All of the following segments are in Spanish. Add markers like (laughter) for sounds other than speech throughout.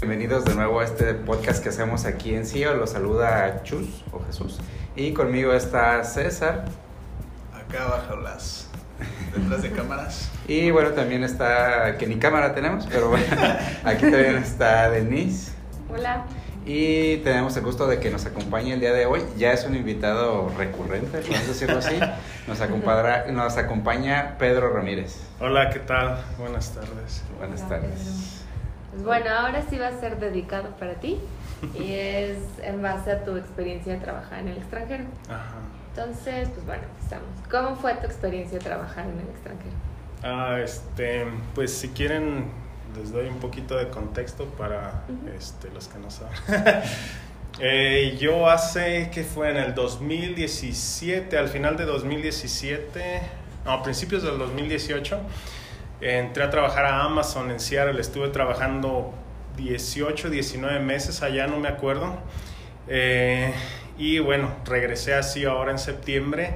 Bienvenidos de nuevo a este podcast que hacemos aquí en CIO. Los saluda Chus o Jesús. Y conmigo está César. Acá abajo las detrás de cámaras. (laughs) Y bueno, también está, que ni cámara tenemos, pero bueno, (laughs) aquí también está Denise. Hola. Y tenemos el gusto de que nos acompañe el día de hoy. Ya es un invitado recurrente, vamos a decirlo así. Nos acompaña, nos acompaña Pedro Ramírez. Hola, ¿qué tal? Buenas tardes. Buenas Hola, tardes. Pedro. Bueno, ahora sí va a ser dedicado para ti y es en base a tu experiencia de trabajar en el extranjero. Ajá. Entonces, pues bueno, empezamos. ¿Cómo fue tu experiencia de trabajar en el extranjero? Ah, este, pues si quieren les doy un poquito de contexto para Ujú. este, los que no saben. (laughs) Eh, yo hace, que fue en el 2017, al final de 2017, no, a principios del 2018, entré a trabajar a Amazon en Seattle. Estuve trabajando 18, 19 meses allá, no me acuerdo. Eh, y bueno, regresé así ahora en septiembre.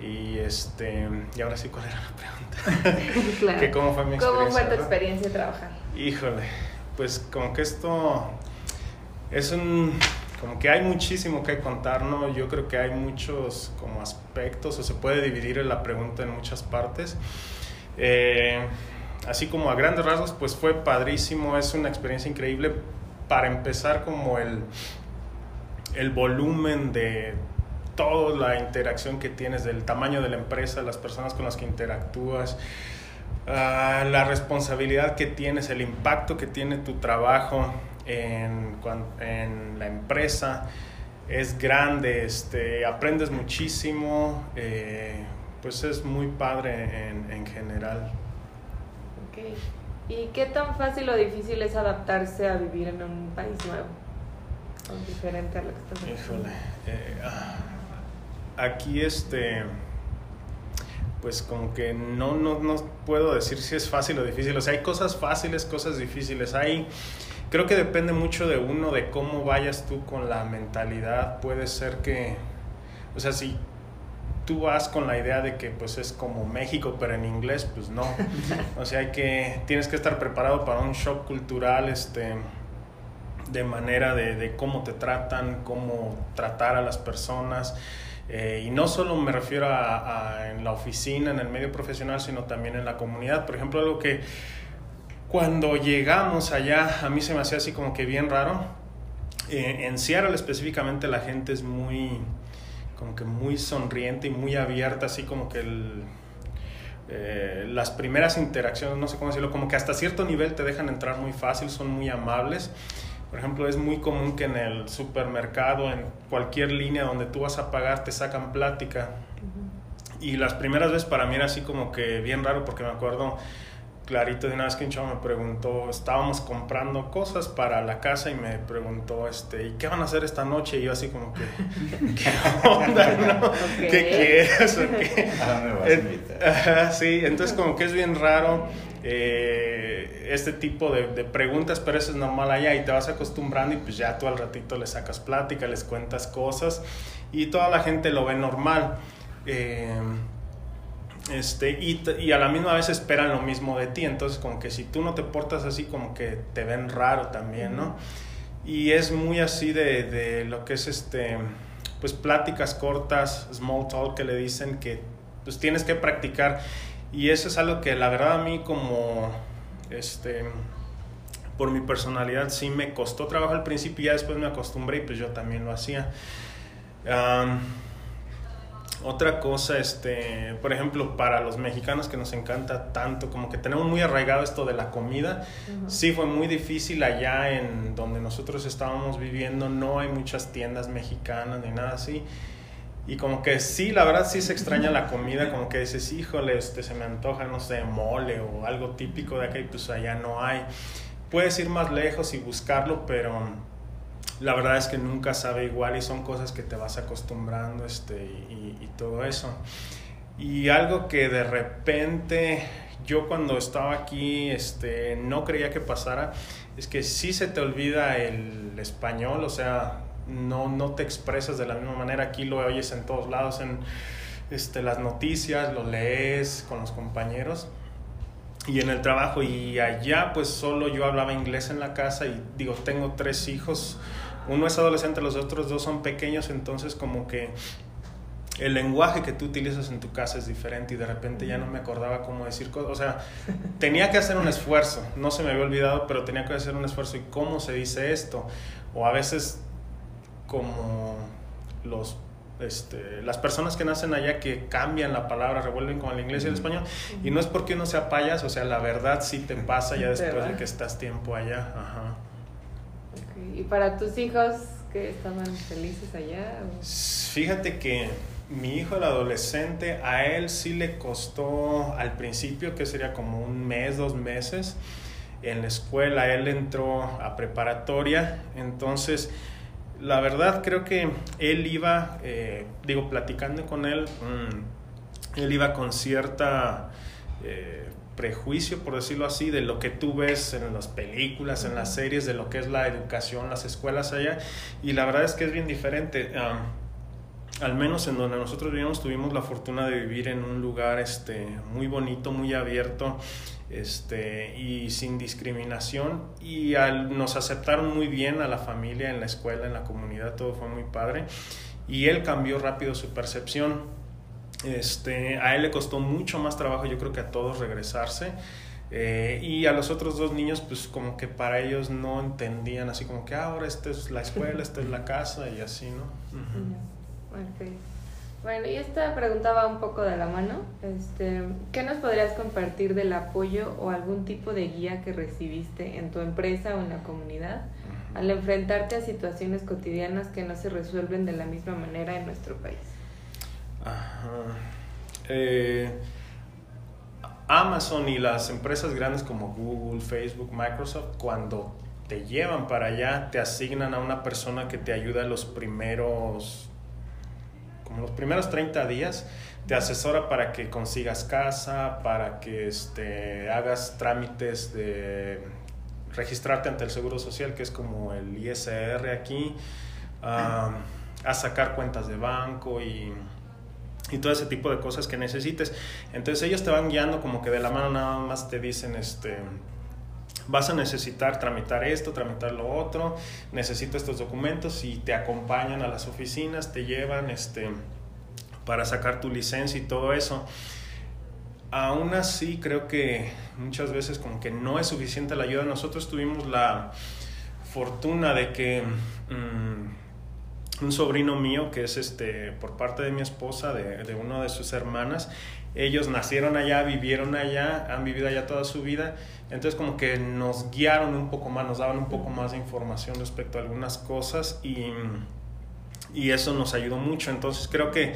Y este, y ahora sí, ¿cuál era la pregunta? (laughs) claro. que cómo fue mi experiencia. ¿Cómo fue tu ¿verdad? experiencia de trabajar? Híjole, pues como que esto es un, como que hay muchísimo que contar, ¿no? Yo creo que hay muchos como aspectos o se puede dividir la pregunta en muchas partes. Eh, así como a grandes rasgos, pues fue padrísimo, es una experiencia increíble para empezar como el, el volumen de toda la interacción que tienes, del tamaño de la empresa, las personas con las que interactúas, ah, la responsabilidad que tienes, el impacto que tiene tu trabajo en, en la empresa es grande, este, aprendes muchísimo, eh, pues es muy padre en, en general. Ok. ¿Y qué tan fácil o difícil es adaptarse a vivir en un país nuevo? O diferente a lo que estás Híjole, eh, ah, aquí este, pues como que no, no, no puedo decir si es fácil o difícil, o sea, hay cosas fáciles, cosas difíciles, hay, creo que depende mucho de uno, de cómo vayas tú con la mentalidad, puede ser que, o sea, si tú vas con la idea de que pues es como México pero en inglés, pues no, (laughs) o sea, hay que, tienes que estar preparado para un shock cultural, este, de manera de, de cómo te tratan, cómo tratar a las personas. Eh, y no solo me refiero a, a en la oficina, en el medio profesional, sino también en la comunidad. Por ejemplo, algo que cuando llegamos allá, a mí se me hacía así como que bien raro. Eh, en Seattle específicamente la gente es muy, como que muy sonriente y muy abierta, así como que el, eh, las primeras interacciones, no sé cómo decirlo, como que hasta cierto nivel te dejan entrar muy fácil, son muy amables. Por ejemplo, es muy común que en el supermercado, en cualquier línea donde tú vas a pagar, te sacan plática. Y las primeras veces para mí era así como que bien raro porque me acuerdo clarito de una vez que un chavo me preguntó, estábamos comprando cosas para la casa y me preguntó, este, ¿y qué van a hacer esta noche? Y yo así como que, (laughs) ¿qué onda? no? ¿Qué quieres? o qué? (laughs) ¿A dónde me vas a Eh, invitar? Sí, entonces como que es bien raro eh, este tipo de, de preguntas, pero eso es normal allá y te vas acostumbrando y pues ya tú al ratito le sacas plática, les cuentas cosas y toda la gente lo ve normal. Eh, este, y, y a la misma vez esperan lo mismo de ti, entonces como que si tú no te portas así como que te ven raro también, ¿no? Y es muy así de, de lo que es este, pues pláticas cortas, small talk que le dicen que pues tienes que practicar y eso es algo que la verdad a mí como, este, por mi personalidad sí me costó trabajo al principio y ya después me acostumbré y pues yo también lo hacía. Otra cosa, este, por ejemplo, para los mexicanos que nos encanta tanto, como que tenemos muy arraigado esto de la comida, Ujú. sí fue muy difícil allá en donde nosotros estábamos viviendo, no hay muchas tiendas mexicanas ni nada así. Y como que sí, la verdad sí se extraña la comida, como que dices, híjole, este, se me antoja, no sé, mole o algo típico de acá y pues allá no hay. Puedes ir más lejos y buscarlo, pero la verdad es que nunca sabe igual y son cosas que te vas acostumbrando este, y, y todo eso. Y algo que de repente yo cuando estaba aquí este, no creía que pasara es que sí se te olvida el español, o sea, no, no te expresas de la misma manera. Aquí lo oyes en todos lados, en este, las noticias, lo lees con los compañeros. Y en el trabajo y allá pues solo yo hablaba inglés en la casa y digo, tengo tres hijos, uno es adolescente, los otros dos son pequeños, entonces como que el lenguaje que tú utilizas en tu casa es diferente y de repente ya no me acordaba cómo decir cosas. O sea, tenía que hacer un esfuerzo, no se me había olvidado, pero tenía que hacer un esfuerzo. ¿Y cómo se dice esto? O a veces como los este, las personas que nacen allá que cambian la palabra, revuelven con el inglés y el español. Y no es porque uno sea payas, o sea, la verdad sí te pasa ya (laughs) después de que estás tiempo allá. Ajá. ¿Y para tus hijos que estaban felices allá? Fíjate que mi hijo, el adolescente, a él sí le costó al principio, que sería como un mes, dos meses, en la escuela. Él entró a preparatoria, entonces la verdad creo que él iba, eh, digo, platicando con él, mm, él iba con cierta eh, prejuicio, por decirlo así, de lo que tú ves en las películas, en las series, de lo que es la educación, las escuelas allá, y la verdad es que es bien diferente. Al menos en donde nosotros vivimos tuvimos la fortuna de vivir en un lugar este, muy bonito, muy abierto, este, y sin discriminación y nos aceptaron muy bien a la familia, en la escuela, en la comunidad, todo fue muy padre y él cambió rápido su percepción. Este, a él le costó mucho más trabajo, yo creo que a todos regresarse. Eh, y a los otros dos niños, pues como que para ellos no entendían, así como que ah, ahora esta es la escuela, esta es la (laughs) casa y así, ¿no? Bueno, y esta preguntaba un poco de la mano. Este, ¿Qué nos podrías compartir del apoyo o algún tipo de guía que recibiste en tu empresa o en la comunidad al enfrentarte a situaciones cotidianas que no se resuelven de la misma manera en nuestro país? Eh, Amazon y las empresas grandes como Google, Facebook, Microsoft, cuando te llevan para allá, te asignan a una persona que te ayuda los primeros como los primeros 30 días, te asesora para que consigas casa, para que este, hagas trámites de registrarte ante el Seguro Social, que es como el ISR aquí, a sacar cuentas de banco y, y, todo ese tipo de cosas que necesites. Entonces ellos te van guiando como que de la mano nada más te dicen, este, vas a necesitar tramitar esto, tramitar lo otro, necesito estos documentos y te acompañan a las oficinas, te llevan este, para sacar tu licencia y todo eso. Aún así, creo que muchas veces como que no es suficiente la ayuda. Nosotros tuvimos la fortuna de que mm, un sobrino mío, que es este por parte de mi esposa, de, de una de sus hermanas, ellos nacieron allá, vivieron allá, han vivido allá toda su vida entonces como que nos guiaron un poco más, nos daban un poco más de información respecto a algunas cosas y, y eso nos ayudó mucho. Entonces creo que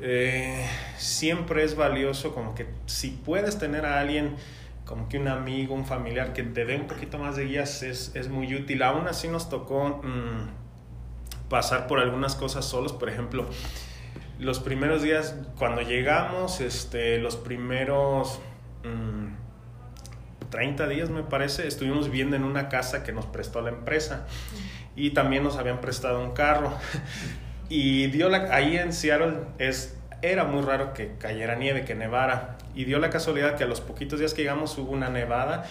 eh, siempre es valioso como que si puedes tener a alguien como que un amigo, un familiar que te dé un poquito más de guías es, es muy útil. Aún así nos tocó mm, pasar por algunas cosas solos, por ejemplo, los primeros días cuando llegamos, este, los primeros... Mm, 30 días me parece, estuvimos viviendo en una casa que nos prestó la empresa y también nos habían prestado un carro. (laughs) Y dio la, ahí en Seattle es, era muy raro que cayera nieve, que nevara. Y dio la casualidad que a los poquitos días que llegamos hubo una nevada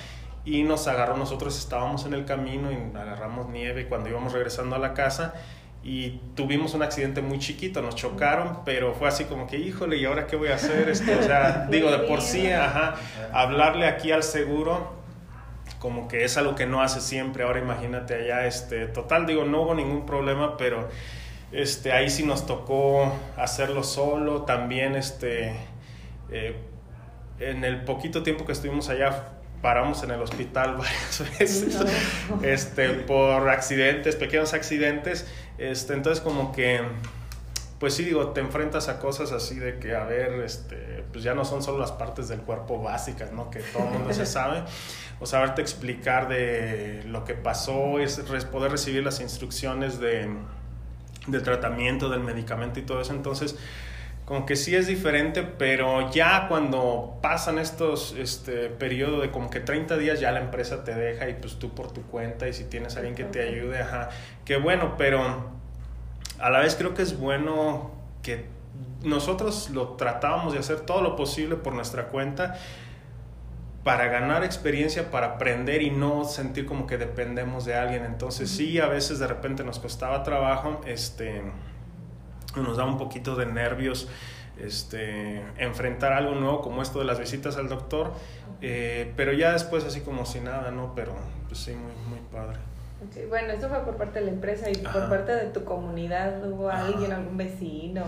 y nos agarró, nosotros estábamos en el camino y agarramos nieve cuando íbamos regresando a la casa y tuvimos un accidente muy chiquito, nos chocaron, pero fue así como que, híjole, ¿y ahora qué voy a hacer? Esto, o sea, (laughs) digo, de por sí, ajá, hablarle aquí al seguro, como que es algo que no hace siempre, ahora imagínate allá, este, total, digo, no hubo ningún problema, pero este, ahí sí nos tocó hacerlo solo, también, este, eh, en el poquito tiempo que estuvimos allá, paramos en el hospital (laughs) varias veces, este, por accidentes, pequeños accidentes, este, entonces como que, pues sí, digo, te enfrentas a cosas así de que, a ver, este, pues ya no son solo las partes del cuerpo básicas, ¿no? Que todo el mundo se (laughs) sabe. O saberte explicar de lo que pasó, es poder recibir las instrucciones de, del tratamiento, del medicamento y todo eso. Entonces, como que sí es diferente, pero ya cuando pasan estos este periodo de como que 30 días ya la empresa te deja y pues tú por tu cuenta y si tienes alguien que te ayude, ajá, qué bueno, pero a la vez creo que es bueno que nosotros lo tratábamos de hacer todo lo posible por nuestra cuenta para ganar experiencia, para aprender y no sentir como que dependemos de alguien. Entonces sí, a veces de repente nos costaba trabajo, este, nos da un poquito de nervios este, enfrentar algo nuevo como esto de las visitas al doctor, eh, pero ya después así como si nada, ¿no? Pero pues sí, muy, muy padre. bueno, eso fue por parte de la empresa y por parte de tu comunidad, ¿hubo alguien, algún vecino?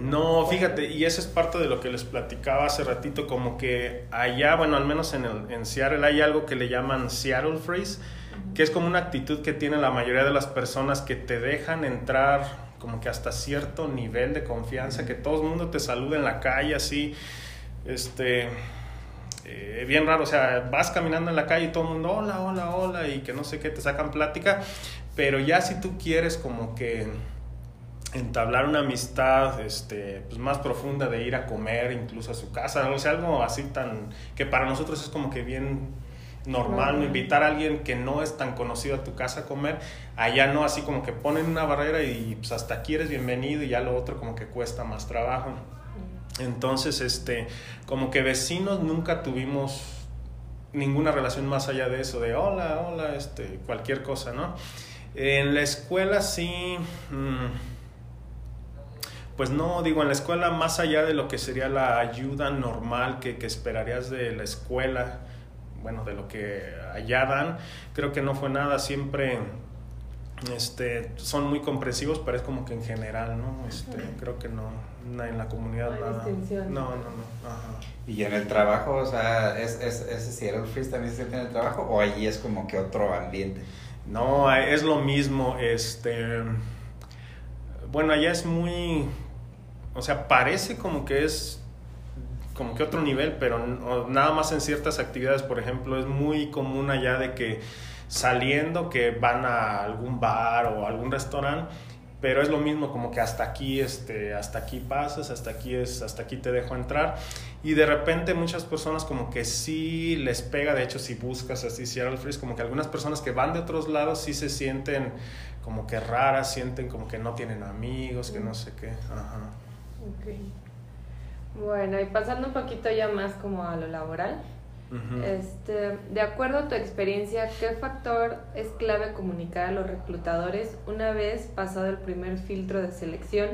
No, fíjate, y eso es parte de lo que les platicaba hace ratito, como que allá, bueno, al menos en, el, en Seattle hay algo que le llaman Seattle Freeze, que es como una actitud que tiene la mayoría de las personas que te dejan entrar como que hasta cierto nivel de confianza, que todo el mundo te saluda en la calle así, este, eh, bien raro, o sea, vas caminando en la calle y todo el mundo, hola, hola, hola, y que no sé qué, te sacan plática, pero ya si tú quieres como que entablar una amistad este, pues más profunda de ir a comer incluso a su casa, o sea, algo así tan que para nosotros es como que bien normal, invitar a alguien que no es tan conocido a tu casa a comer, allá no, así como que ponen una barrera y pues hasta aquí eres bienvenido y ya lo otro como que cuesta más trabajo. Entonces, este, como que vecinos nunca tuvimos ninguna relación más allá de eso, de hola, hola, este, cualquier cosa, ¿no? En la escuela sí... Mm, pues no, digo, en la escuela, más allá de lo que sería la ayuda normal que, que esperarías de la escuela, bueno, de lo que allá dan, creo que no fue nada, siempre este, son muy comprensivos, pero es como que en general, ¿no? Este, creo que no, en la comunidad no nada. No, no, no. Ajá. ¿Y en el trabajo, o sea, es, es, ese Seattle Freeze también se siente en el trabajo o allí es como que otro ambiente? No, es lo mismo, este... Bueno, allá es muy o sea, parece como que es como que otro nivel, pero nada más en ciertas actividades, por ejemplo, es muy común allá de que saliendo que van a algún bar o algún restaurante, pero es lo mismo como que hasta aquí este hasta aquí pasas, hasta aquí es hasta aquí te dejo entrar y de repente muchas personas como que sí les pega, de hecho si buscas así Seattle Freeze, como que algunas personas que van de otros lados sí se sienten como que raras, sienten como que no tienen amigos, que no sé qué. Ajá. Bueno, y pasando un poquito ya más como a lo laboral, este, de acuerdo a tu experiencia, ¿qué factor es clave comunicar a los reclutadores una vez pasado el primer filtro de selección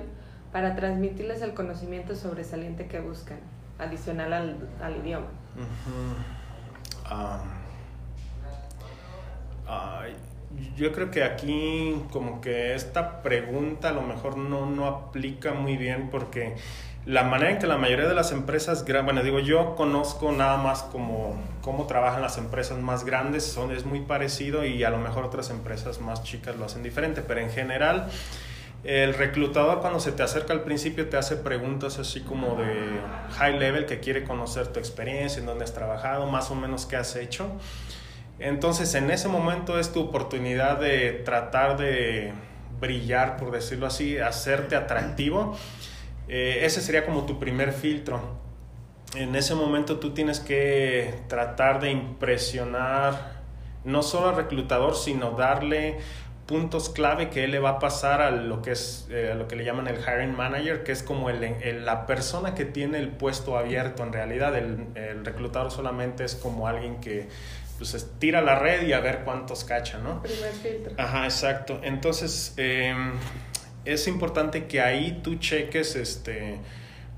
para transmitirles el conocimiento sobresaliente que buscan, adicional al, al idioma? yo creo que aquí como que esta pregunta a lo mejor no, no aplica muy bien porque la manera en que la mayoría de las empresas, bueno, digo, yo conozco nada más como cómo trabajan las empresas más grandes, son, es muy parecido y a lo mejor otras empresas más chicas lo hacen diferente, pero en general el reclutador cuando se te acerca al principio te hace preguntas así como de high level que quiere conocer tu experiencia, en dónde has trabajado, más o menos qué has hecho. Entonces en ese momento es tu oportunidad de tratar de brillar, por decirlo así, hacerte atractivo. Eh, ese sería como tu primer filtro. En ese momento tú tienes que tratar de impresionar no solo al reclutador, sino darle puntos clave que él le va a pasar a lo que es eh, lo que le llaman el hiring manager, que es como el, la persona que tiene el puesto abierto. En realidad, el, el reclutador solamente es como alguien que pues tira la red y a ver cuántos cachan, ¿no? Primer filtro. Ajá, exacto. Entonces, em, es importante que ahí tú cheques, este,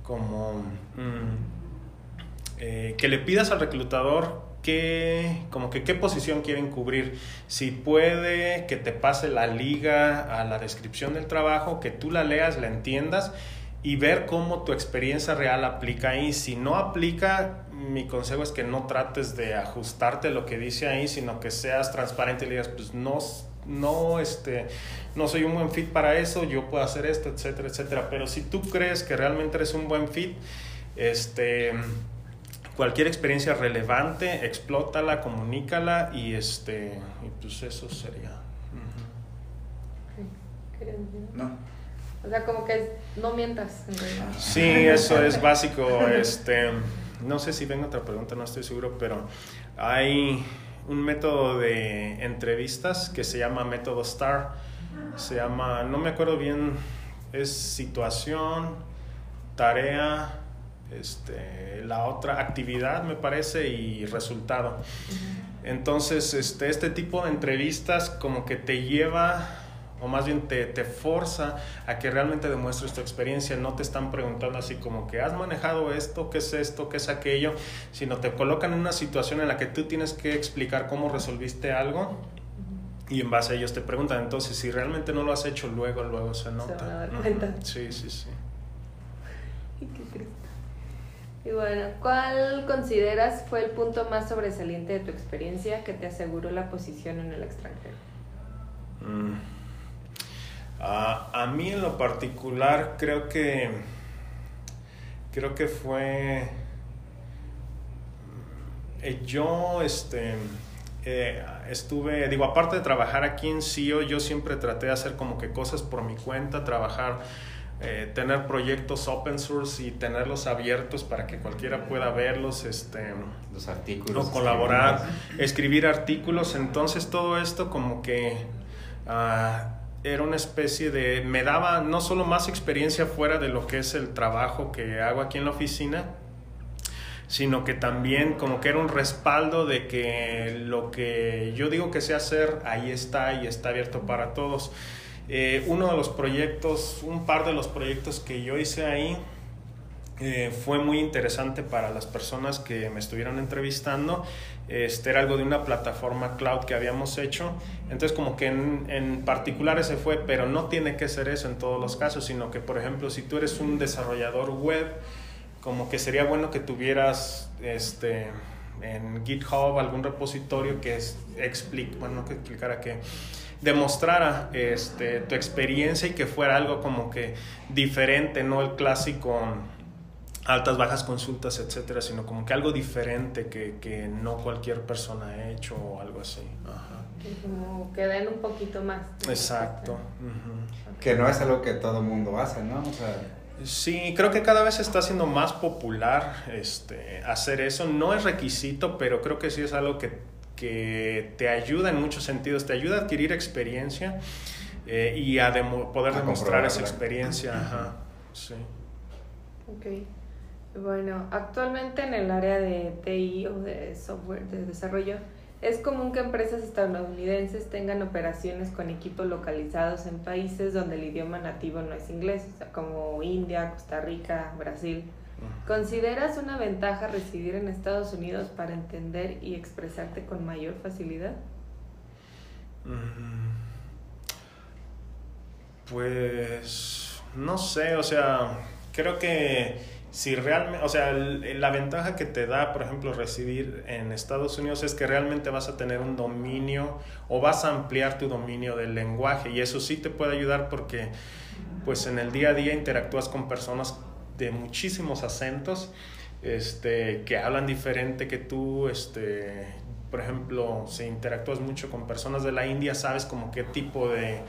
como, mm, eh, que le pidas al reclutador qué, como que qué posición quieren cubrir. Si puede que te pase la liga a la descripción del trabajo, que tú la leas, la entiendas y ver cómo tu experiencia real aplica ahí. Si no aplica, mi consejo es que no trates de ajustarte lo que dice ahí, sino que seas transparente y le digas, pues no, no, este, no soy un buen fit para eso, yo puedo hacer esto, etcétera, etcétera. Pero si tú crees que realmente eres un buen fit, este, cualquier experiencia relevante, explótala, comunícala y este, y pues eso sería. No. O sea, como que no mientas. Sí, eso es básico. Este, no sé si venga otra pregunta, no estoy seguro, pero hay un método de entrevistas que se llama método STAR. Se llama, no me acuerdo bien, es situación, tarea, este, la otra actividad, me parece, y resultado. Entonces, este, este tipo de entrevistas como que te lleva, o más bien te, te forza a que realmente demuestres tu experiencia. No te están preguntando así como que has manejado esto, qué es esto, qué es aquello, sino te colocan en una situación en la que tú tienes que explicar cómo resolviste algo. Y en base a ellos te preguntan, entonces si realmente no lo has hecho, luego, luego se nota. Se van a dar cuenta. Sí, sí, sí. (laughs) Qué triste. Y bueno, ¿cuál consideras fue el punto más sobresaliente de tu experiencia que te aseguró la posición en el extranjero? Mm. Ah, a mí en lo particular creo que creo que fue eh, yo este eh, estuve digo aparte de trabajar aquí en CIO yo siempre traté de hacer como que cosas por mi cuenta trabajar eh, tener proyectos open source y tenerlos abiertos para que cualquiera pueda verlos, este, los artículos, o colaborar, escribir artículos. Entonces todo esto como que ah, era una especie de, me daba no solo más experiencia fuera de lo que es el trabajo que hago aquí en la oficina, sino que también como que era un respaldo de que lo que yo digo que sé hacer, ahí está y está abierto para todos. Eh, uno de los proyectos, un par de los proyectos que yo hice ahí, fue muy interesante para las personas que me estuvieron entrevistando. Este era algo de una plataforma cloud que habíamos hecho. Entonces, como que en, en, particular ese fue, pero no tiene que ser eso en todos los casos, sino que, por ejemplo, si tú eres un desarrollador web, como que sería bueno que tuvieras este, en GitHub algún repositorio que es, bueno, no que explicara que demostrara este, tu experiencia y que fuera algo como que diferente, no el clásico altas, bajas consultas, etcétera, sino como que algo diferente que, que no cualquier persona ha hecho o algo así. Ajá. Como que den un poquito más. Exacto. Uh -huh. Que no es algo que todo el mundo hace, ¿no? O sea, Sí, creo que cada vez está siendo más popular este, hacer eso. No es requisito, pero creo que sí es algo que que te ayuda en muchos sentidos, te ayuda a adquirir experiencia eh, y a demo, poder a demostrar esa experiencia. Ajá. Sí. Ok. Bueno, actualmente en el área de TI o de software de desarrollo, es común que empresas estadounidenses tengan operaciones con equipos localizados en países donde el idioma nativo no es inglés, o sea, como India, Costa Rica, Brasil. ¿Consideras una ventaja residir en Estados Unidos para entender y expresarte con mayor facilidad? Pues no sé, o sea, creo que si realmente, o sea, la ventaja que te da, por ejemplo, residir en Estados Unidos es que realmente vas a tener un dominio o vas a ampliar tu dominio del lenguaje y eso sí te puede ayudar porque pues en el día a día interactúas con personas de muchísimos acentos este, que hablan diferente que tú, este, por ejemplo, si interactúas mucho con personas de la India, sabes como qué tipo de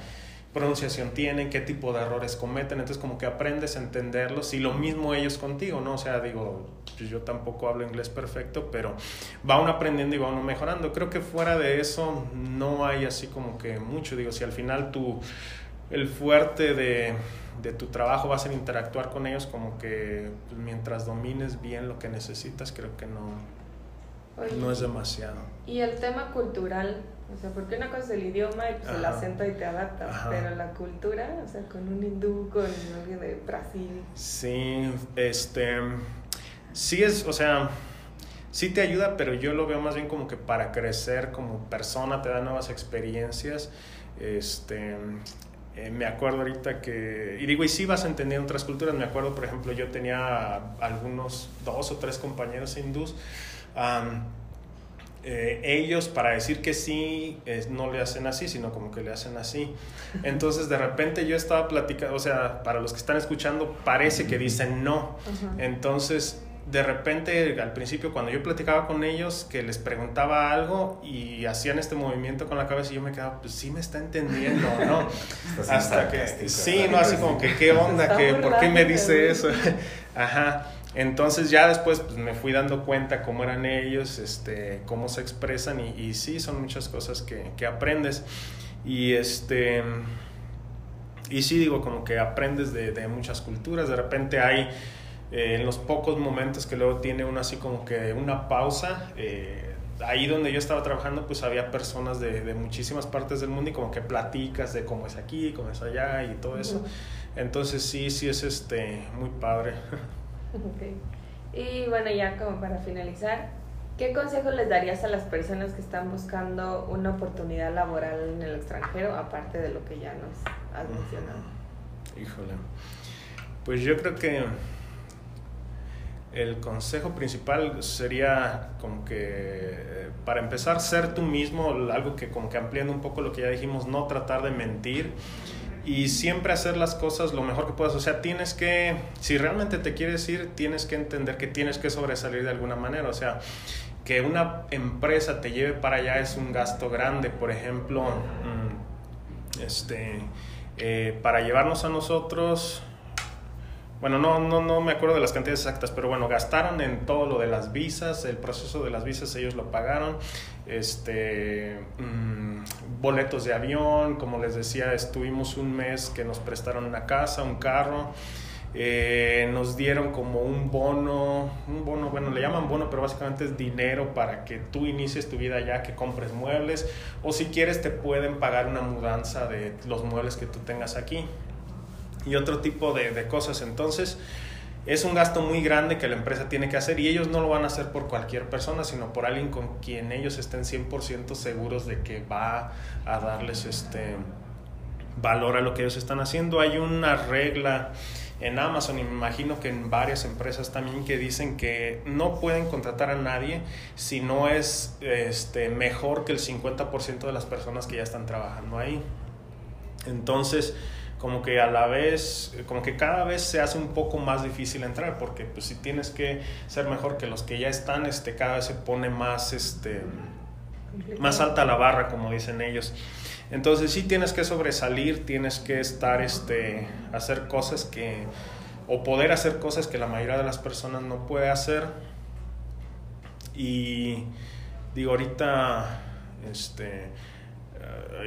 pronunciación tienen, qué tipo de errores cometen, entonces como que aprendes a entenderlos y lo mismo ellos contigo, ¿no? O sea, digo, pues yo tampoco hablo inglés perfecto, pero va uno aprendiendo y va uno mejorando. Creo que fuera de eso no hay así como que mucho, digo, si al final tú, el fuerte de de tu trabajo va a ser interactuar con ellos como que mientras domines bien lo que necesitas, creo que no, Oye, no es demasiado. Y el tema cultural, o sea, porque una cosa es el idioma y pues el acento y te adaptas, Ajá. pero la cultura, o sea, con un hindú, con alguien de Brasil. Sí, este, sí es, o sea, sí te ayuda, pero yo lo veo más bien como que para crecer como persona, te da nuevas experiencias. Este, eh, me acuerdo ahorita que, y digo, y sí vas entendiendo otras culturas, me acuerdo, por ejemplo, yo tenía algunos dos o tres compañeros hindús, um, eh, ellos para decir que sí, eh, no le hacen así, sino como que le hacen así. Entonces de repente yo estaba platicando, o sea, para los que están escuchando, parece que dicen no. Uh -huh. Entonces de repente al principio cuando yo platicaba con ellos que les preguntaba algo y hacían este movimiento con la cabeza y yo me quedaba pues sí me está entendiendo no (laughs) hasta que sí no así como que qué onda que por qué me dice eso (laughs) ajá entonces ya después pues, me fui dando cuenta cómo eran ellos este cómo se expresan y, y sí son muchas cosas que, que aprendes y este y sí digo como que aprendes de, de muchas culturas de repente hay eh, en los pocos momentos que luego tiene uno así como que una pausa, eh, ahí donde yo estaba trabajando pues había personas de, de, muchísimas partes del mundo y como que platicas de cómo es aquí, cómo es allá y todo eso. Entonces sí, sí es este muy padre. (laughs) (laughs) Okay. Y bueno, ya como para finalizar, ¿qué consejo les darías a las personas que están buscando una oportunidad laboral en el extranjero, aparte de lo que ya nos has mencionado? Híjole. Pues yo creo que el consejo principal sería como que, para empezar, ser tú mismo, algo que como que ampliando un poco lo que ya dijimos, no tratar de mentir y siempre hacer las cosas lo mejor que puedas. O sea, tienes que, si realmente te quieres ir, tienes que entender que tienes que sobresalir de alguna manera. O sea, que una empresa te lleve para allá es un gasto grande. Por ejemplo, mm, este, eh, para llevarnos a nosotros bueno, no, no, no me acuerdo de las cantidades exactas, pero bueno, gastaron en todo lo de las visas, el proceso de las visas ellos lo pagaron, este, mmm, boletos de avión, como les decía, estuvimos un mes que nos prestaron una casa, un carro, eh, nos dieron como un bono, un bono, bueno, le llaman bono, pero básicamente es dinero para que tú inicies tu vida allá, que compres muebles, o si quieres te pueden pagar una mudanza de los muebles que tú tengas aquí y otro tipo de, de, cosas. Entonces, es un gasto muy grande que la empresa tiene que hacer y ellos no lo van a hacer por cualquier persona, sino por alguien con quien ellos estén 100% seguros de que va a darles este valor a lo que ellos están haciendo. Hay una regla en Amazon y me imagino que en varias empresas también que dicen que no pueden contratar a nadie si no es este, mejor que el 50% de las personas que ya están trabajando ahí. Entonces, como que a la vez, como que cada vez se hace un poco más difícil entrar, porque pues si tienes que ser mejor que los que ya están, este, cada vez se pone más, este, más alta la barra, como dicen ellos. Entonces sí tienes que sobresalir, tienes que estar, este, hacer cosas que, o poder hacer cosas que la mayoría de las personas no puede hacer. Y digo, ahorita, este,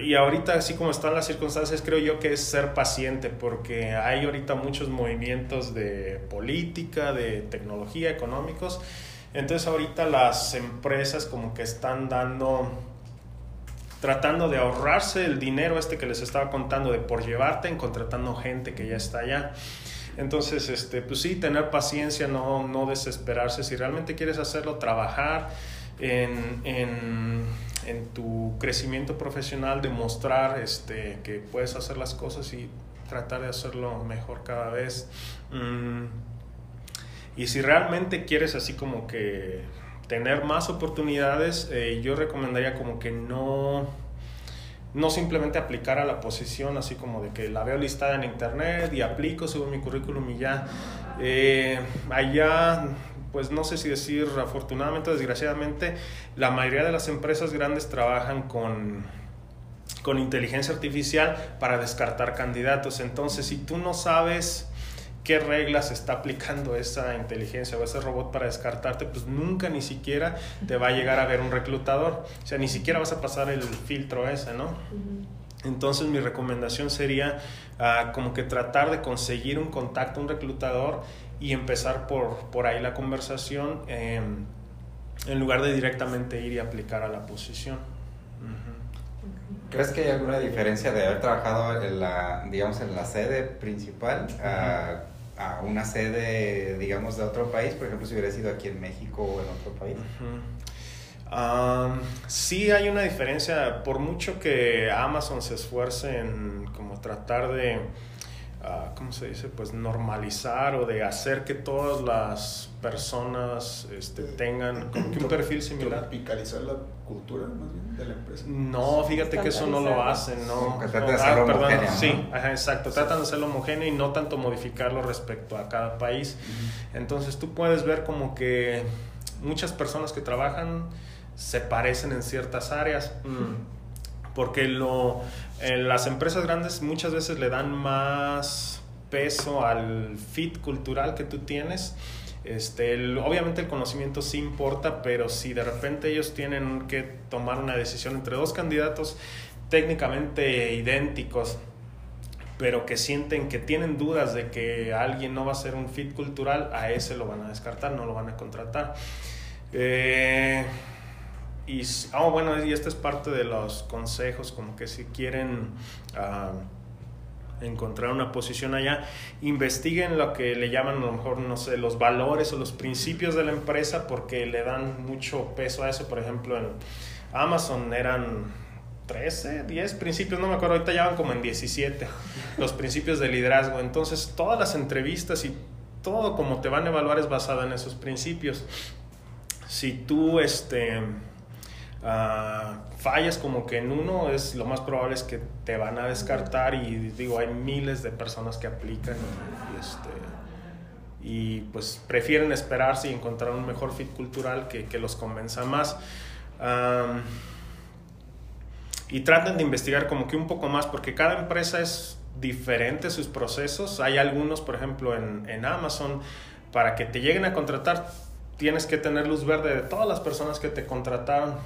y ahorita, así como están las circunstancias, creo yo que es ser paciente, porque hay ahorita muchos movimientos de política, de tecnología, económicos. Entonces ahorita las empresas como que están dando, tratando de ahorrarse el dinero este que les estaba contando de por llevarte en contratando gente que ya está allá. Entonces, este, pues sí, tener paciencia, no, no desesperarse. Si realmente quieres hacerlo, trabajar en, en en tu crecimiento profesional, demostrar este, que puedes hacer las cosas y tratar de hacerlo mejor cada vez. Mm. Y si realmente quieres así como que tener más oportunidades, eh, yo recomendaría como que no, no simplemente aplicar a la posición así como de que la veo listada en internet y aplico, subo mi currículum y ya. Eh, allá pues no sé si decir afortunadamente o desgraciadamente, la mayoría de las empresas grandes trabajan con, con inteligencia artificial para descartar candidatos. Entonces, si tú no sabes qué reglas está aplicando esa inteligencia o ese robot para descartarte, pues nunca ni siquiera te va a llegar a ver un reclutador. O sea, ni siquiera vas a pasar el filtro ese, ¿no? Entonces mi recomendación sería uh, como que tratar de conseguir un contacto, un reclutador y empezar por, por ahí la conversación eh, en lugar de directamente ir y aplicar a la posición. ¿Crees que hay alguna diferencia de haber trabajado en la, digamos, en la sede principal a, a, una sede, digamos, de otro país? Por ejemplo, si hubiera sido aquí en México o en otro país. Uh-huh. Um, sí hay una diferencia, por mucho que Amazon se esfuerce en como tratar de uh, ¿cómo se dice? Pues normalizar o de hacer que todas las personas este, tengan como que un perfil similar. ¿Tropicalizar la cultura más bien de la empresa? No, fíjate que eso no lo hacen, ¿no? Tratan de hacerlo ah, homogéneo. ¿no? Sí, ajá, exacto. Tratan de hacerlo homogéneo y no tanto modificarlo respecto a cada país. Entonces tú puedes ver como que muchas personas que trabajan se parecen en ciertas áreas. Mm porque lo, las empresas grandes muchas veces le dan más peso al fit cultural que tú tienes. Este, el, obviamente el conocimiento sí importa, pero si de repente ellos tienen que tomar una decisión entre dos candidatos técnicamente idénticos, pero que sienten que tienen dudas de que alguien no va a ser un fit cultural, a ese lo van a descartar, no lo van a contratar. Eh, y oh, bueno, y este es parte de los consejos, como que si quieren uh, encontrar una posición allá, investiguen lo que le llaman a lo mejor, no sé, los valores o los principios de la empresa, porque le dan mucho peso a eso. Por ejemplo, en Amazon eran 13, 10 principios, no me acuerdo, ahorita ya van como en 17, (laughs) los principios de liderazgo. Entonces, todas las entrevistas y todo como te van a evaluar es basado en esos principios. Si tú, este Ah, fallas como que en uno, es lo más probable es que te van a descartar y digo, hay miles de personas que aplican y, este, y pues prefieren esperarse y encontrar un mejor fit cultural que, que los convenza más. y traten de investigar como que un poco más porque cada empresa es diferente sus procesos. Hay algunos, por ejemplo, en, en Amazon, para que te lleguen a contratar, tienes que tener luz verde de todas las personas que te contrataron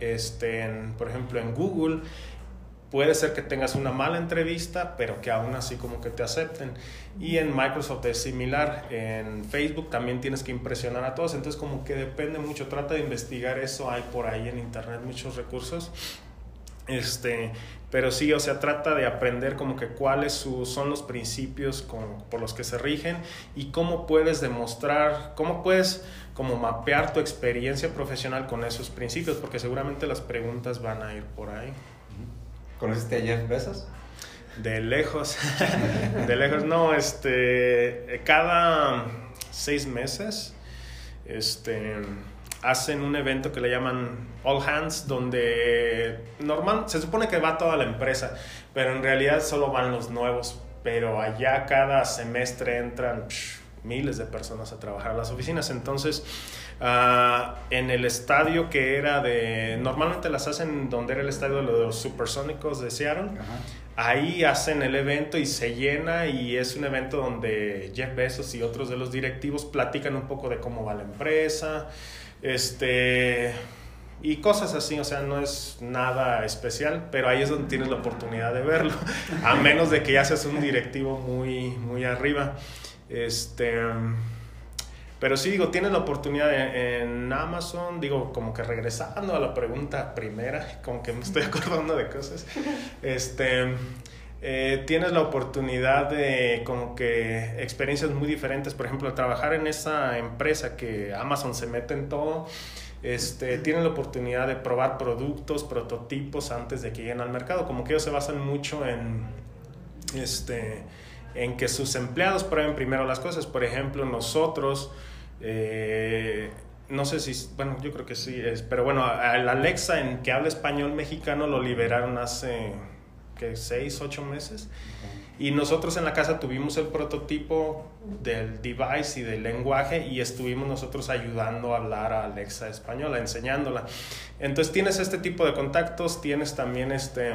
este, por ejemplo, en Google, puede ser que tengas una mala entrevista, pero que aún así como que te acepten. Y en Microsoft es similar, en Facebook también tienes que impresionar a todos, entonces como que depende mucho, trata de investigar eso, hay por ahí en internet muchos recursos. Este, pero sí, o sea, trata de aprender como que cuáles son los principios por los que se rigen y cómo puedes demostrar, cómo puedes como mapear tu experiencia profesional con esos principios, porque seguramente las preguntas van a ir por ahí. ¿Conociste a Jeff Bezos? De lejos, (laughs) de lejos, no, este, cada seis meses, este, hacen un evento que le llaman All Hands, donde normal, se supone que va toda la empresa, pero en realidad solo van los nuevos, pero allá cada semestre entran miles de personas a trabajar a las oficinas. Entonces, uh, en el estadio que era de, normalmente las hacen donde era el estadio de los supersónicos de Seattle, ahí hacen el evento y se llena y es un evento donde Jeff Bezos y otros de los directivos platican un poco de cómo va la empresa, este y cosas así, o sea, no es nada especial, pero ahí es donde tienes la oportunidad de verlo, (laughs) a menos de que ya seas un directivo muy, muy arriba. Este, pero sí, digo, tienes la oportunidad en, Amazon, digo, como que regresando a la pregunta primera, como que me estoy (laughs) acordando de cosas, este, eh, tienes la oportunidad de como que experiencias muy diferentes, por ejemplo, trabajar en esa empresa que Amazon se mete en todo, este, tienes la oportunidad de probar productos, prototipos antes de que lleguen al mercado, como que ellos se basan mucho en, este, en que sus empleados prueben primero las cosas. Por ejemplo, nosotros, eh, no sé si, bueno, yo creo que sí, es, pero bueno, al Alexa en que habla español mexicano lo liberaron hace, Seis, ocho meses. Y nosotros en la casa tuvimos el prototipo del device y del lenguaje y estuvimos nosotros ayudando a hablar a Alexa española, enseñándola. Entonces tienes este tipo de contactos, tienes también este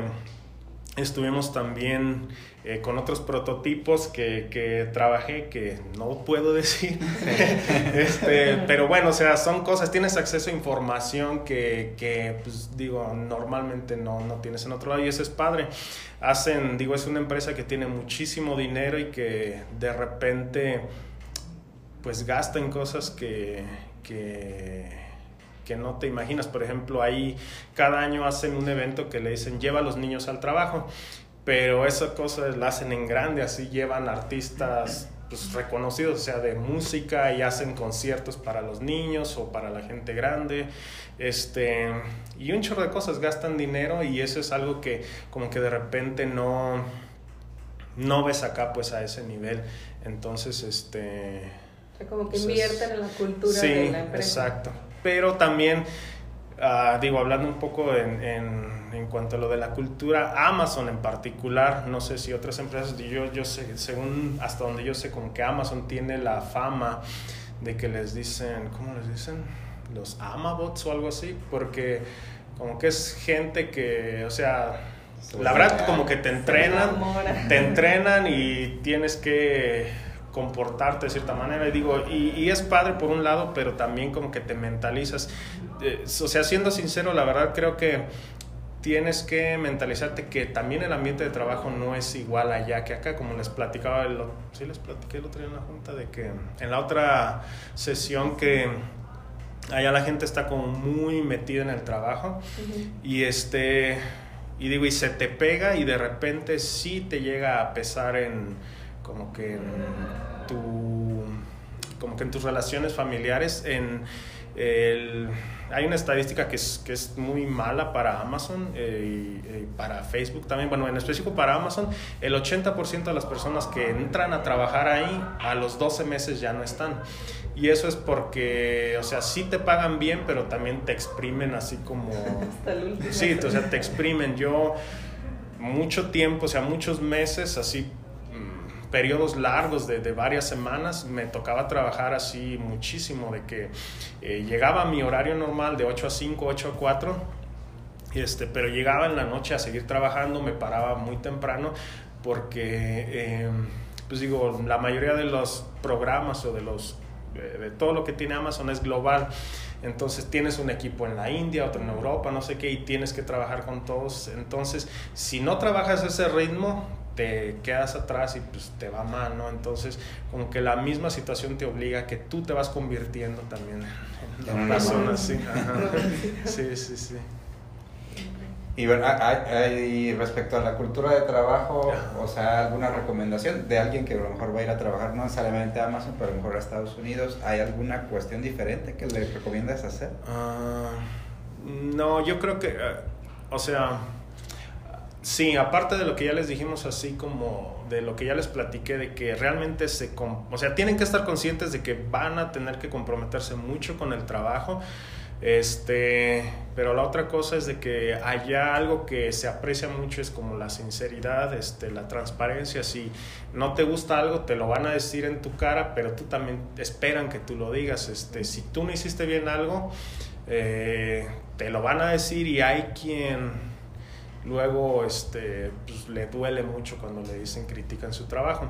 Estuvimos también eh, con otros prototipos que, que, trabajé que no puedo decir. (laughs) este, pero bueno, o sea, son cosas, tienes acceso a información que, que pues digo, normalmente no, no tienes en otro lado y eso es padre. Hacen, digo, es una empresa que tiene muchísimo dinero y que de repente pues gasta en cosas que, que que no te imaginas. Por ejemplo, ahí cada año hacen un evento que le dicen lleva a los niños al trabajo, pero esa cosa la hacen en grande, así llevan artistas pues, reconocidos, o sea, de música y hacen conciertos para los niños o para la gente grande. Este, y un chorro de cosas gastan dinero y eso es algo que como que de repente no no ves acá pues a ese nivel. Entonces, este como que invierten en la cultura de la empresa. Exacto pero también, ah, digo, hablando un poco en, en, cuanto a lo de la cultura, Amazon en particular, no sé si otras empresas, yo, yo sé, según hasta donde yo sé, como que Amazon tiene la fama de que les dicen, ¿cómo les dicen? Los Amabots o algo así, porque como que es gente que, o sea, la verdad como que te entrenan, te entrenan y tienes que comportarte de cierta manera. Y digo, y, es padre por un lado, pero también como que te mentalizas. Eh, o sea, siendo sincero, la verdad creo que tienes que mentalizarte que también el ambiente de trabajo no es igual allá que acá, como les platicaba, el, sí les platiqué el otro día en la junta, de que en la otra sesión que allá la gente está como muy metida en el trabajo y este y digo y se te pega y de repente sí te llega a pesar en como que en tu como que en tus relaciones familiares en el hay una estadística que es, que es muy mala para Amazon eh, y, eh, para Facebook también. Bueno, en específico para Amazon, el 80% de las personas que entran a trabajar ahí a los 12 meses ya no están. Y eso es porque, o sea, sí te pagan bien, pero también te exprimen así como... (laughs) Hasta el último. Sí, o sea, (laughs) te exprimen. Yo mucho tiempo, o sea, muchos meses así periodos largos de, de, varias semanas me tocaba trabajar así muchísimo, de que eh, llegaba a mi horario normal de 8 a 5, 8 a 4, este, pero llegaba en la noche a seguir trabajando, me paraba muy temprano porque, eh, pues digo, la mayoría de los programas o de los de todo lo que tiene Amazon es global. Entonces tienes un equipo en la India, otro en Europa, no sé qué, y tienes que trabajar con todos. Entonces, si no trabajas ese ritmo, te quedas atrás y pues te va mal, ¿no? Entonces, como que la misma situación te obliga a que tú te vas convirtiendo también en una persona así. Sí, sí, sí. Y bueno, hay, respecto a la cultura de trabajo, o sea, alguna recomendación de alguien que a lo mejor va a ir a trabajar no necesariamente a Amazon, pero a lo mejor a Estados Unidos, ¿hay alguna cuestión diferente que le recomiendas hacer? Ah, no, yo creo que, eh, o sea, Sí, aparte de lo que ya les dijimos, así como de lo que ya les platiqué, de que realmente se... O sea, tienen que estar conscientes de que van a tener que comprometerse mucho con el trabajo. Este, pero la otra cosa es de que allá algo que se aprecia mucho es como la sinceridad, este, la transparencia. Si no te gusta algo, te lo van a decir en tu cara, pero tú también esperan que tú lo digas. Este, si tú no hiciste bien algo, eh, te lo van a decir y hay quien luego este, pues, le duele mucho cuando le dicen critican su trabajo.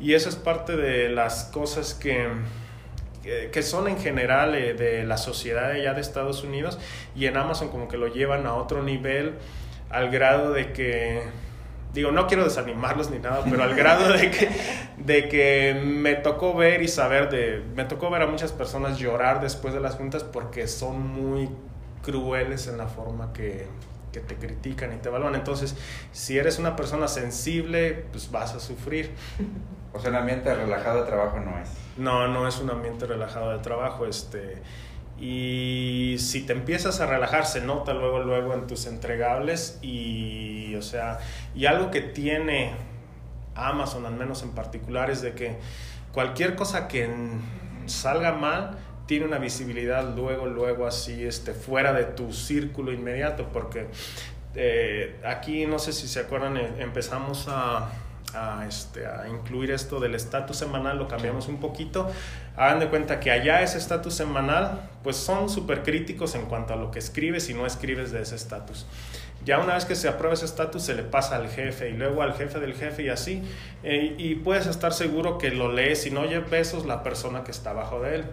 Y eso es parte de las cosas que, que, son en general eh, de la sociedad allá de Estados Unidos y en Amazon como que lo llevan a otro nivel al grado de que digo, no quiero desanimarlos ni nada, pero al grado de que, de que me tocó ver y saber de, me tocó ver a muchas personas llorar después de las juntas porque son muy crueles en la forma que, que te critican y te evalúan. Entonces, si eres una persona sensible, pues vas a sufrir. (laughs) O sea, un ambiente relajado de trabajo no es. No, no es un ambiente relajado de trabajo. Este, y si te empiezas a relajar, se nota luego, luego en tus entregables. Y, o sea, y algo que tiene Amazon, al menos en particular, es de que cualquier cosa que salga mal, tiene una visibilidad luego, luego así, este, fuera de tu círculo inmediato, porque eh, aquí, no sé si se acuerdan, eh, empezamos a, a, este, a incluir esto del estatus semanal, lo cambiamos un poquito. Hagan de cuenta que allá ese estatus semanal, pues son súper críticos en cuanto a lo que escribes y no escribes de ese estatus. Ya una vez que se aprueba ese estatus, se le pasa al jefe y luego al jefe del jefe y así. Eh, y puedes estar seguro que lo lees y no oye besos la persona que está abajo de él.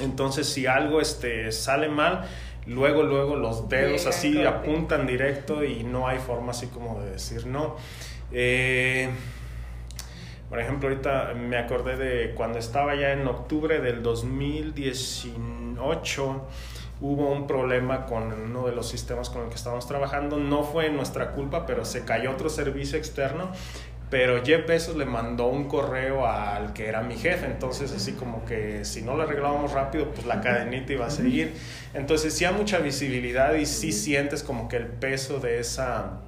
Entonces, si algo este, sale mal, luego, luego los dedos así apuntan directo y no hay forma así como de decir no. Eh, por ejemplo, ahorita me acordé de cuando estaba ya en octubre del 2018 hubo un problema con uno de los sistemas con el que estábamos trabajando. No fue nuestra culpa, pero se cayó otro servicio externo pero Jeff Bezos le mandó un correo al que era mi jefe, entonces así como que si no lo arreglábamos rápido, pues la cadenita iba a seguir. Entonces sí hay mucha visibilidad y sí sientes como que el peso de esa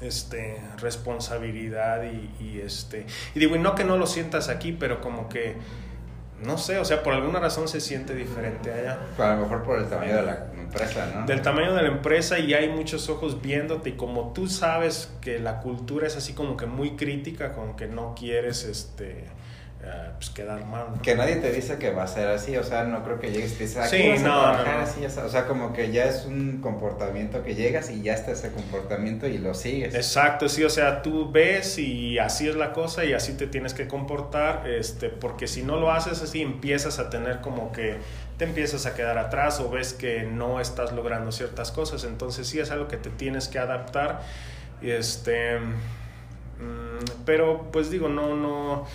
este, responsabilidad y, y este... Y digo, y no que no lo sientas aquí, pero como que no sé, o sea, por alguna razón se siente diferente allá. A lo mejor por el tamaño de la empresa, ¿no? Del tamaño de la empresa y hay muchos ojos viéndote y como tú sabes que la cultura es así como que muy crítica, como que no quieres, este, eh, pues quedar mal. Que nadie te dice que va a ser así, o sea, no creo que llegues y te dices, aquí Sí, vas a no, trabajar no, no. así, o sea, como que ya es un comportamiento que llegas y ya está ese comportamiento y lo sigues. Exacto, sí, o sea, tú ves y así es la cosa y así te tienes que comportar, este, porque si no lo haces así empiezas a tener como que te empiezas a quedar atrás o ves que no estás logrando ciertas cosas, entonces sí es algo que te tienes que adaptar, este, mm, pero pues digo, no, no,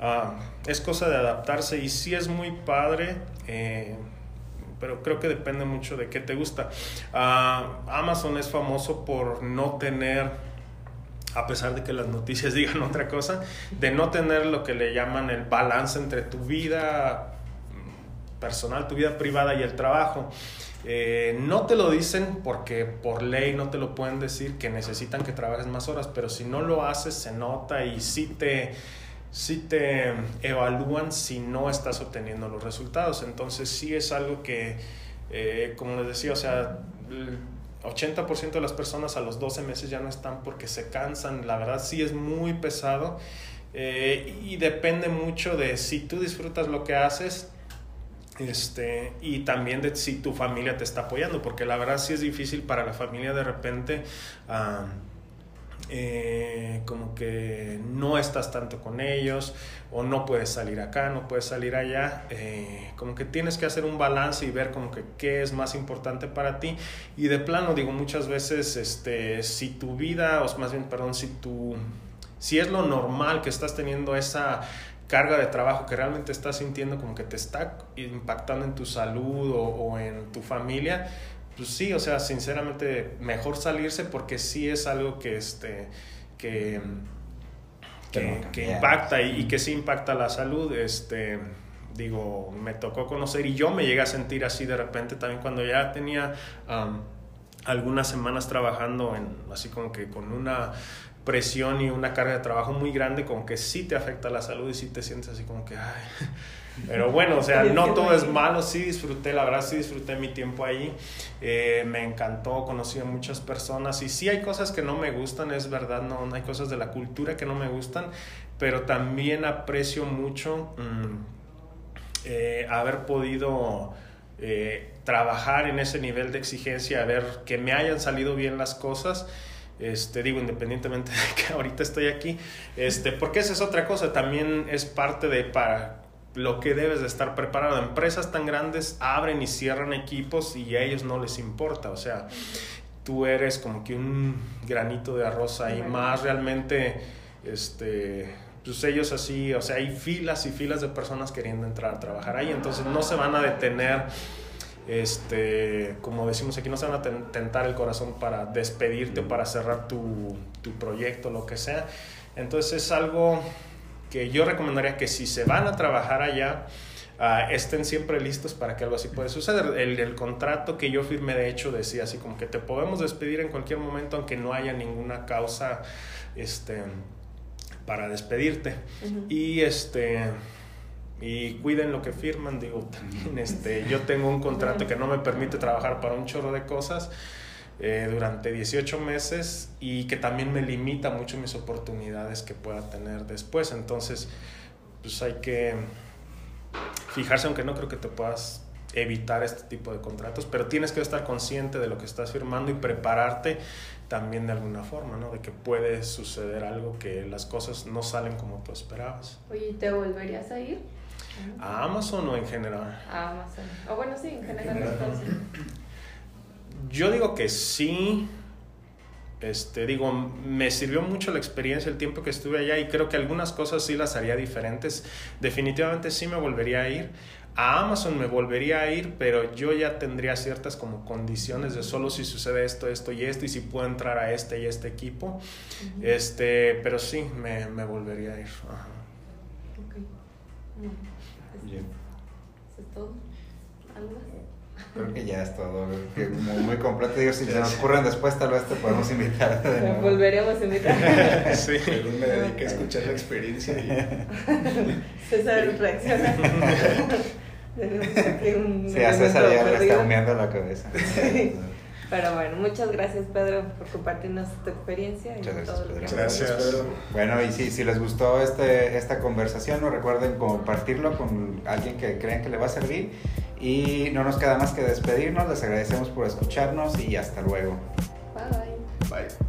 ah, es cosa de adaptarse y sí es muy padre. eh, pero creo que depende mucho de qué te gusta. Ah, Amazon es famoso por no tener, a pesar de que las noticias (laughs) digan otra cosa, de no tener lo que le llaman el balance entre tu vida personal, tu vida privada y el trabajo. Eh, no te lo dicen porque por ley no te lo pueden decir que necesitan que trabajes más horas, pero si no lo haces se nota y sí te, sí te evalúan si no estás obteniendo los resultados. Entonces sí es algo que, eh, como les decía, o sea, el 80% de las personas a los 12 meses ya no están porque se cansan. La verdad sí es muy pesado eh, y depende mucho de si tú disfrutas lo que haces. Este, y también de si tu familia te está apoyando, porque la verdad sí es difícil para la familia de repente eh, como que no estás tanto con ellos o no puedes salir acá, no puedes salir allá, eh, como que tienes que hacer un balance y ver como que qué es más importante para ti. Y de plano digo muchas veces este, si tu vida, o más bien perdón, si tu, si es lo normal que estás teniendo esa carga de trabajo que realmente estás sintiendo como que te está impactando en tu salud o, o en tu familia, pues sí, o sea, sinceramente mejor salirse porque sí es algo que este que Que que, impacta y, y que sí impacta la salud, este digo, me tocó conocer y yo me llegué a sentir así de repente también cuando ya tenía algunas semanas trabajando en así como que con una presión y una carga de trabajo muy grande, como que sí te afecta la salud y sí te sientes así como que, ay. (laughs) Pero bueno, o sea, (laughs) no todo es malo, sí disfruté, la verdad sí disfruté mi tiempo ahí, Eh, me encantó, conocí a muchas personas y sí hay cosas que no me gustan, es verdad, no, hay cosas de la cultura que no me gustan, pero también aprecio mucho mm, eh, haber podido eh, trabajar en ese nivel de exigencia, ver que me hayan salido bien las cosas. Este, digo, independientemente (laughs) de que ahorita estoy aquí, este, porque esa es otra cosa, también es parte de para lo que debes de estar preparado. Empresas tan grandes abren y cierran equipos y a ellos no les importa, o sea, tú eres como que un granito de arroz ahí Bueno. más realmente, este, pues ellos así, o sea, hay filas y filas de personas queriendo entrar a trabajar ahí, entonces no se van a detener, este, como decimos aquí, no se van a ten- tentar el corazón para despedirte o para cerrar tu, tu proyecto, lo que sea. Entonces es algo que yo recomendaría que si se van a trabajar allá, ah, estén siempre listos para que algo así pueda suceder. El, el contrato que yo firmé, de hecho, decía así como que te podemos despedir en cualquier momento, aunque no haya ninguna causa este, para despedirte. Ujú. Y este y cuiden lo que firman, digo, también este, yo tengo un contrato que no me permite trabajar para un chorro de cosas eh, durante 18 meses y que también me limita mucho mis oportunidades que pueda tener después. Entonces, pues hay que fijarse, aunque no creo que te puedas evitar este tipo de contratos, pero tienes que estar consciente de lo que estás firmando y prepararte también de alguna forma, ¿no? De que puede suceder algo que las cosas no salen como tú esperabas. Oye, ¿te volverías a ir? ¿A Amazon o en general? A Amazon. O bueno, sí, en general general. entonces. Yo digo que sí. Este, digo, me sirvió mucho la experiencia, el tiempo que estuve allá y creo que algunas cosas sí las haría diferentes. Definitivamente sí me volvería a ir. A Amazon me volvería a ir, pero yo ya tendría ciertas como condiciones de solo si sucede esto, esto y esto y si puedo entrar a este y este equipo. Este, pero sí me, me volvería a ir. Ajá. Ok. Bueno, pues, ¿Eso es todo? ¿Algo más? creo que ya es todo, que muy, muy completo. Digo, si se nos ocurren después, tal vez te podemos invitar de nuevo. Volveremos a invitar. (laughs) Sí. Según me dediqué a escuchar la experiencia y (laughs) César reacciona. (laughs) Sí, a César ya le está humeando la cabeza. Sí. Pero bueno, muchas gracias Pedro por compartirnos tu experiencia. Muchas y gracias, todo lo Pedro. que- Gracias. Pedro. Bueno, y si, si les gustó este, esta conversación, no recuerden compartirlo con alguien que crean que le va a servir. Y no nos queda más que despedirnos. Les agradecemos por escucharnos y hasta luego. Bye. Bye.